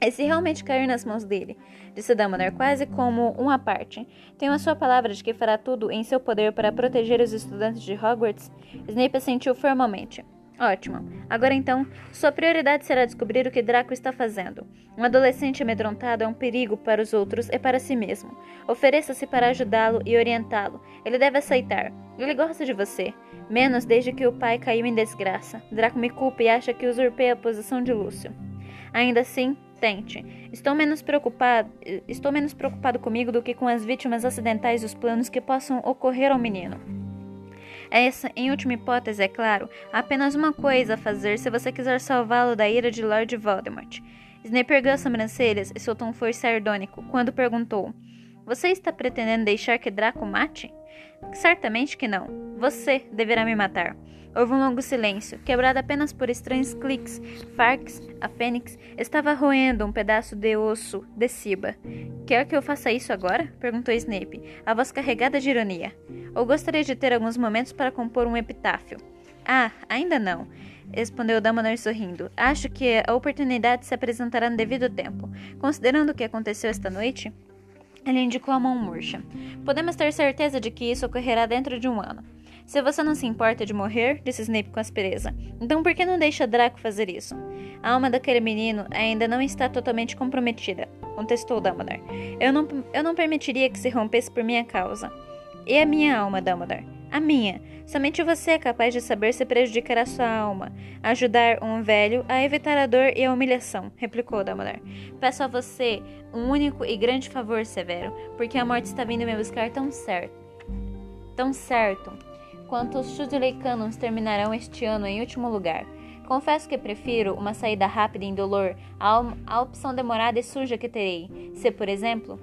E se realmente cair nas mãos dele, disse Dumbledore quase como uma parte, tenho a sua palavra de que fará tudo em seu poder para proteger os estudantes de Hogwarts? Snape assentiu formalmente. Ótimo. Agora então, sua prioridade será descobrir o que Draco está fazendo. Um adolescente amedrontado é um perigo para os outros e para si mesmo. Ofereça-se para ajudá-lo e orientá-lo. Ele deve aceitar. Ele gosta de você. Menos desde que o pai caiu em desgraça. Draco me culpa e acha que usurpei a posição de Lúcio. Ainda assim, tente. Estou menos preocupado, estou menos preocupado comigo do que com as vítimas acidentais dos planos que possam ocorrer ao menino. Essa, em última hipótese, é claro, apenas uma coisa a fazer se você quiser salvá-lo da ira de Lord Voldemort. Snape ergueu as sobrancelhas e soltou um for sardônico quando perguntou: Você está pretendendo deixar que Draco mate? Certamente que não. Você deverá me matar. Houve um longo silêncio, quebrado apenas por estranhos cliques. Farx, a fênix, estava roendo um pedaço de osso de Siba. Quer que eu faça isso agora? perguntou Snape, a voz carregada de ironia. Ou gostaria de ter alguns momentos para compor um epitáfio? Ah, ainda não, respondeu Dumbledore sorrindo. Acho que a oportunidade se apresentará no devido tempo. Considerando o que aconteceu esta noite, ele indicou a mão murcha. Podemos ter certeza de que isso ocorrerá dentro de um ano. Se você não se importa de morrer, disse Snape com aspereza, então por que não deixa Draco fazer isso? A alma daquele menino ainda não está totalmente comprometida, contestou Dumbledore. Eu não, eu não permitiria que se rompesse por minha causa. E a minha alma, Dumbledore? A minha. Somente você é capaz de saber se prejudicará sua alma. Ajudar um velho a evitar a dor e a humilhação, replicou Dumbledore. Peço a você um único e grande favor, Severo, porque a morte está vindo me buscar tão certo. Tão certo quanto os Chudley Canons terminarão este ano em último lugar. Confesso que prefiro uma saída rápida e indolor à opção demorada e suja que terei, se, por exemplo,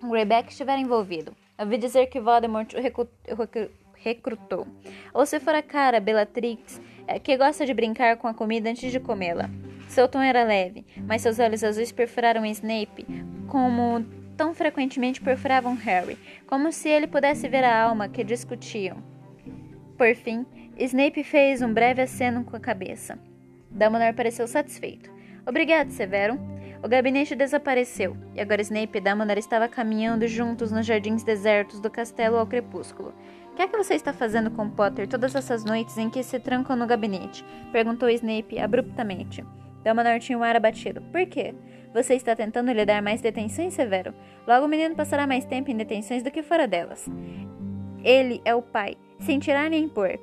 Greyback estiver envolvido. Ouvi dizer que Voldemort o recrutou. Ou se for a cara Bellatrix, é, que gosta de brincar com a comida antes de comê-la. Seu tom era leve, mas seus olhos azuis perfuraram Snape como tão frequentemente perfuravam Harry, como se ele pudesse ver a alma que discutiam. Por fim, Snape fez um breve aceno com a cabeça. Dumbledore pareceu satisfeito. Obrigado, Severo. O gabinete desapareceu, e agora Snape e Dumbledore estavam caminhando juntos nos jardins desertos do castelo ao crepúsculo. O que é que você está fazendo com Potter todas essas noites em que se trancam no gabinete? Perguntou Snape abruptamente. Dumbledore tinha um ar abatido. Por quê? Você está tentando lhe dar mais detenções, Severo? Logo o menino passará mais tempo em detenções do que fora delas. Ele é o pai sem tirar nem pôr.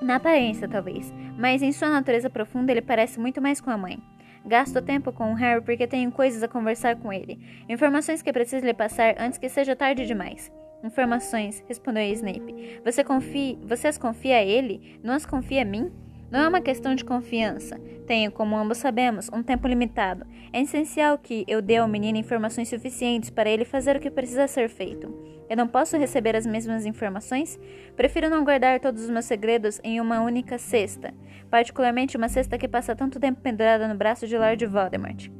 Na aparência, talvez, mas em sua natureza profunda ele parece muito mais com a mãe. Gasto tempo com o Harry porque tenho coisas a conversar com ele. Informações que preciso lhe passar antes que seja tarde demais. Informações, respondeu Snape. Você confia, você as confia a ele? Não as confia a mim? Não é uma questão de confiança. Tenho, como ambos sabemos, um tempo limitado. É essencial que eu dê ao menino informações suficientes para ele fazer o que precisa ser feito. Eu não posso receber as mesmas informações? Prefiro não guardar todos os meus segredos em uma única cesta, particularmente uma cesta que passa tanto tempo pendurada no braço de Lord Voldemort.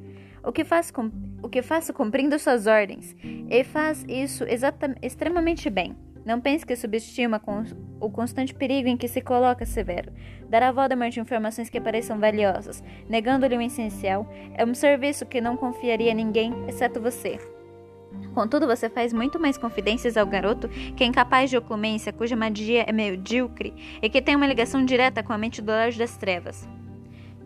O que, faço, o que faço cumprindo suas ordens, e faz isso extremamente bem. Não pense que subestima o constante perigo em que se coloca Severo. Dar a Voldemort informações que pareçam valiosas, negando-lhe o essencial, é um serviço que não confiaria a ninguém, exceto você. Contudo, você faz muito mais confidências ao garoto que é incapaz de oclumência, cuja magia é medíocre e que tem uma ligação direta com a mente do Lorde das Trevas.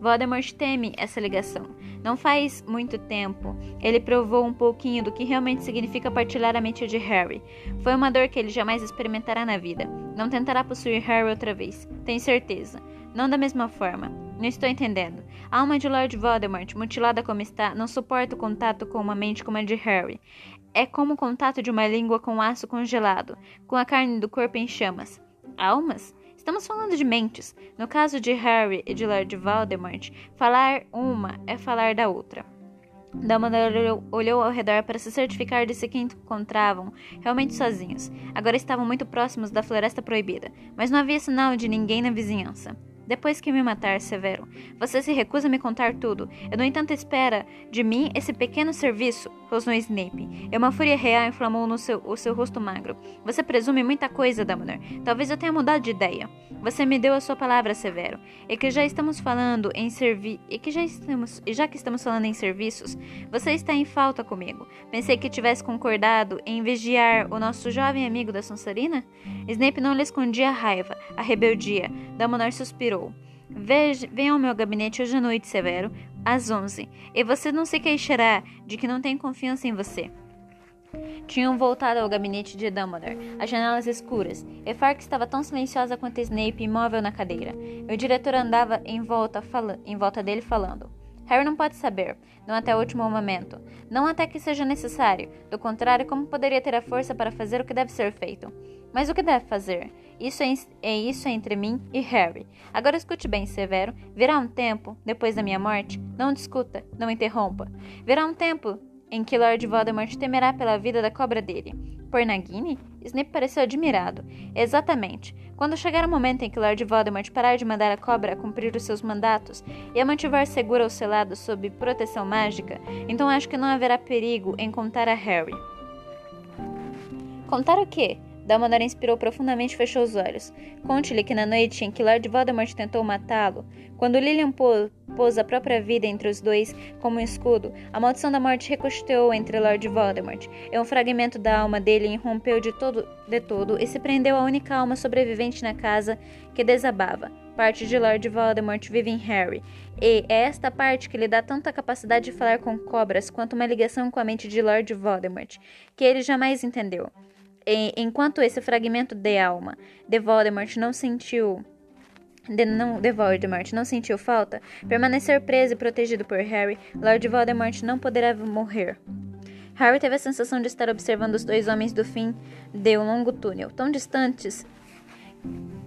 Voldemort teme essa ligação. Não faz muito tempo, ele provou um pouquinho do que realmente significa partilhar a mente de Harry. Foi uma dor que ele jamais experimentará na vida. Não tentará possuir Harry outra vez, tenho certeza. Não da mesma forma. Não estou entendendo. A alma de Lord Voldemort, mutilada como está, não suporta o contato com uma mente como a de Harry. É como o contato de uma língua com aço congelado, com a carne do corpo em chamas. Almas? Estamos falando de mentes. No caso de Harry e de Lord Voldemort, falar uma é falar da outra. Dumbledore olhou ao redor para se certificar de se que encontravam realmente sozinhos. Agora estavam muito próximos da Floresta Proibida, mas não havia sinal de ninguém na vizinhança. Depois que me matar, Severo, você se recusa a me contar tudo. Eu, no entanto, espera de mim esse pequeno serviço, rosnou Snape. E uma fúria real inflamou no seu, o seu rosto magro. Você presume muita coisa, Dumbledore. Talvez eu tenha mudado de ideia. Você me deu a sua palavra, Severo. E que já estamos falando em servi... E que já estamos... E já que estamos falando em serviços, você está em falta comigo. Pensei que tivesse concordado em vigiar o nosso jovem amigo da Sonserina? Snape não lhe escondia a raiva, a rebeldia. Dumbledore suspirou Veja, venha ao meu gabinete hoje à noite, Severo, às onze, e você não se queixará de que não tem confiança em você. Tinham voltado ao gabinete de Dumbledore, as janelas escuras, e Fark estava tão silenciosa quanto Snape imóvel na cadeira. O diretor andava em volta, em volta dele falando. Harry não pode saber, não até o último momento, não até que seja necessário. Do contrário, como poderia ter a força para fazer o que deve ser feito? Mas o que deve fazer? Isso é, é isso entre mim e Harry. Agora escute bem, Severo. Virá um tempo, depois da minha morte, não discuta, não interrompa. Virá um tempo em que Lord Voldemort temerá pela vida da cobra dele. Por Nagini? Snape pareceu admirado. Exatamente. Quando chegar o momento em que Lord Voldemort parar de mandar a cobra cumprir os seus mandatos e a mantiver segura ao seu lado sob proteção mágica, então acho que não haverá perigo em contar a Harry. Contar o quê? Dumbledore inspirou profundamente e fechou os olhos. Conte-lhe que na noite em que Lord Voldemort tentou matá-lo, quando Lilian pôs a própria vida entre os dois como um escudo, a maldição da morte ricocheteou entre Lord Voldemort, e um fragmento da alma dele irrompeu de todo, de todo e se prendeu à única alma sobrevivente na casa que desabava. Parte de Lord Voldemort vive em Harry, e é esta parte que lhe dá tanta capacidade de falar com cobras quanto uma ligação com a mente de Lord Voldemort, que ele jamais entendeu enquanto esse fragmento de alma de Voldemort não sentiu de, não, de Voldemort não sentiu falta, permanecer preso e protegido por Harry, Lord Voldemort não poderá morrer. Harry teve a sensação de estar observando os dois homens do fim de um longo túnel, tão distantes,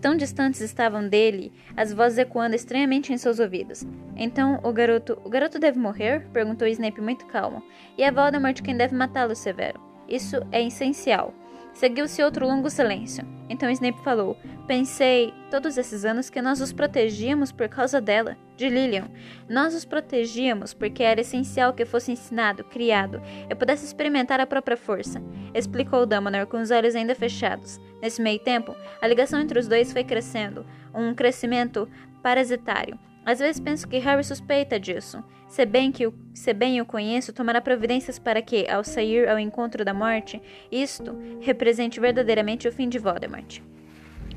tão distantes estavam dele, as vozes ecoando estranhamente em seus ouvidos. Então, o garoto, o garoto deve morrer? perguntou Snape muito calmo. E é Voldemort quem deve matá-lo, Severo. Isso é essencial. Seguiu-se outro longo silêncio. Então Snape falou: Pensei todos esses anos que nós os protegíamos por causa dela, de Lilian. Nós os protegíamos porque era essencial que fosse ensinado, criado, e pudesse experimentar a própria força, explicou Dumbledore com os olhos ainda fechados. Nesse meio tempo, a ligação entre os dois foi crescendo, um crescimento parasitário. Às vezes penso que Harry suspeita disso. Se bem que o, se bem o conheço, tomará providências para que, ao sair ao encontro da morte, isto represente verdadeiramente o fim de Voldemort.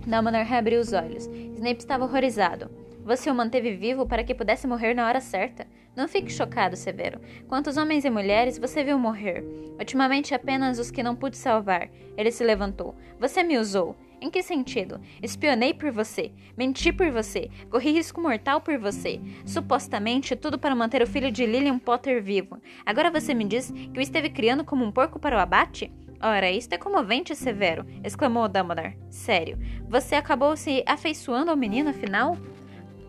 Dumbledore reabriu os olhos. Snape estava horrorizado. Você o manteve vivo para que pudesse morrer na hora certa? Não fique chocado, Severo. Quantos homens e mulheres você viu morrer? Ultimamente apenas os que não pude salvar. Ele se levantou. Você me usou. Em que sentido? Espionei por você, menti por você, corri risco mortal por você. Supostamente tudo para manter o filho de Lillian Potter vivo. Agora você me diz que o esteve criando como um porco para o abate? Ora, isto é comovente, Severo, exclamou Dumbledore. Sério, você acabou se afeiçoando ao menino afinal?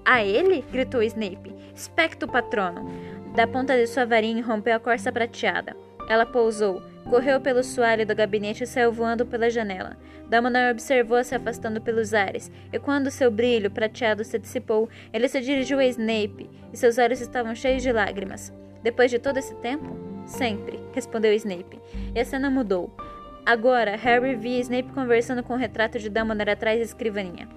A ele? gritou Snape. Specto patrono. Da ponta de sua varinha rompeu a corça prateada. Ela pousou, correu pelo soalho do gabinete e saiu voando pela janela. Dumbledore observou se afastando pelos ares, e quando seu brilho prateado se dissipou, ele se dirigiu a Snape, e seus olhos estavam cheios de lágrimas. Depois de todo esse tempo? Sempre, respondeu Snape. E a cena mudou. Agora, Harry via Snape conversando com o retrato de Dumbledore atrás da escrivaninha.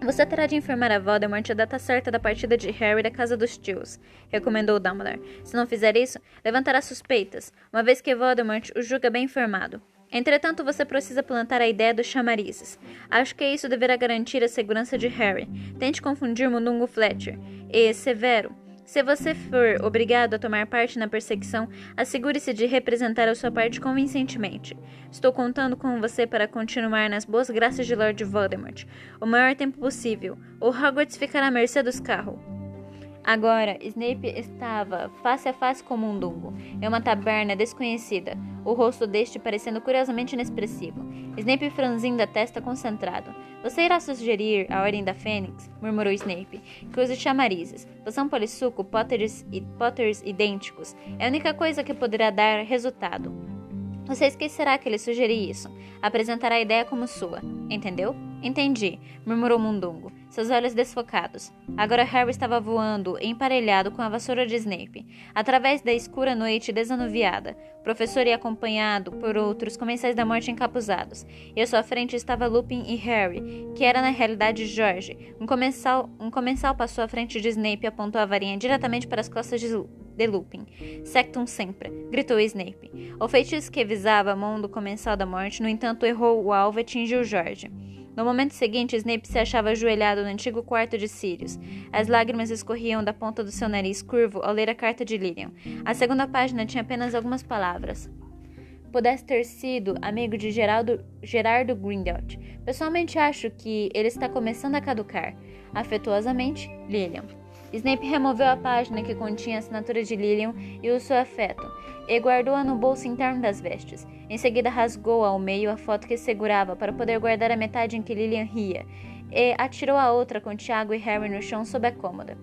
Você terá de informar a Voldemort a data certa da partida de Harry da casa dos tios, recomendou Dumbledore. Se não fizer isso, levantará suspeitas, uma vez que Voldemort o julga bem informado. Entretanto, você precisa plantar a ideia dos chamarizes. Acho que isso deverá garantir a segurança de Harry. Tente confundir Mundungo Fletcher e Severo se você for obrigado a tomar parte na perseguição, assegure-se de representar a sua parte convincentemente. Estou contando com você para continuar nas boas graças de Lord Voldemort o maior tempo possível. O Hogwarts ficará à mercê dos carros. Agora, Snape estava face a face com Mundungo, em uma taberna desconhecida, o rosto deste parecendo curiosamente inexpressivo. Snape franzindo a testa concentrado. Você irá sugerir a Ordem da Fênix? murmurou Snape. Que use chamarizes. Poção polissuco, potters, e potters idênticos. É a única coisa que poderá dar resultado. Você esquecerá que ele sugeriu isso. Apresentará a ideia como sua. Entendeu? Entendi, murmurou Mundungo, seus olhos desfocados. Agora Harry estava voando, emparelhado com a vassoura de Snape, através da escura noite desanuviada. Professor ia acompanhado por outros comensais da morte encapuzados, e à sua frente estava Lupin e Harry, que era na realidade George. Um comensal, um comensal passou à frente de Snape e apontou a varinha diretamente para as costas de de Lupin. Sectum sempre, gritou Snape. O feitiço que visava a mão do comensal da morte, no entanto, errou o alvo e atingiu George. No momento seguinte, Snape se achava ajoelhado no antigo quarto de Sirius. As lágrimas escorriam da ponta do seu nariz curvo ao ler a carta de Lilian. A segunda página tinha apenas algumas palavras. Pudesse ter sido amigo de Geraldo, Gerardo Grindelwald. Pessoalmente acho que ele está começando a caducar. Afetuosamente, Lilian. Snape removeu a página que continha a assinatura de Lilian e o seu afeto, e guardou-a no bolso interno das vestes. Em seguida, rasgou ao meio a foto que segurava para poder guardar a metade em que Lilian ria, e atirou a outra com Tiago e Harry no chão sob a cômoda.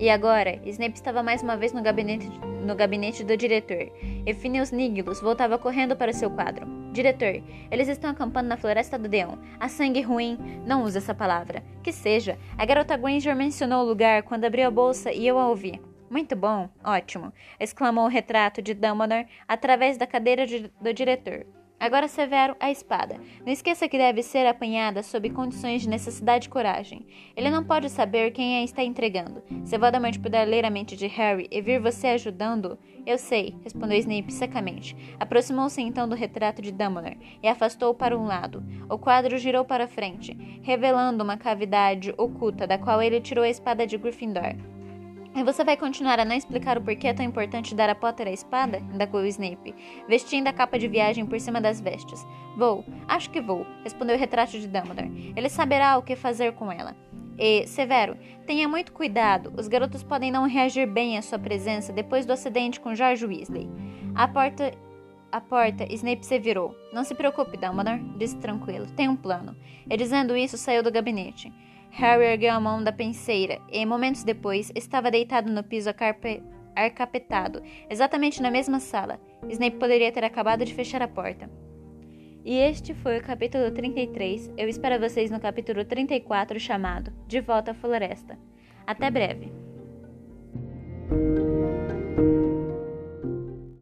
E agora, Snape estava mais uma vez no gabinete, no gabinete do diretor, e Phineas Nigilus voltava correndo para seu quadro. Diretor, eles estão acampando na floresta do Deon. Há sangue ruim. Não use essa palavra. Que seja. A garota Granger mencionou o lugar quando abriu a bolsa e eu a ouvi. Muito bom, ótimo! exclamou o retrato de Dumbledore através da cadeira de, do diretor. Agora, Severo, a espada. Não esqueça que deve ser apanhada sob condições de necessidade e coragem. Ele não pode saber quem a está entregando. Se Voldemort puder ler a mente de Harry e vir você ajudando... Eu sei, respondeu Snape secamente. Aproximou-se então do retrato de Dumbledore e afastou-o para um lado. O quadro girou para frente, revelando uma cavidade oculta da qual ele tirou a espada de Gryffindor. E você vai continuar a não explicar o porquê é tão importante dar a Potter a espada? indagou Snape, vestindo a capa de viagem por cima das vestes. Vou, acho que vou, respondeu o retrato de Dumbledore. Ele saberá o que fazer com ela. E, Severo, tenha muito cuidado, os garotos podem não reagir bem à sua presença depois do acidente com George Weasley. A porta. A porta, Snape se virou. Não se preocupe, Dumbledore, disse tranquilo. Tem um plano. E dizendo isso, saiu do gabinete. Harry ergueu a mão da penseira e, momentos depois, estava deitado no piso arcapetado, exatamente na mesma sala. Snape poderia ter acabado de fechar a porta. E este foi o capítulo 33. Eu espero vocês no capítulo 34, chamado De Volta à Floresta. Até breve!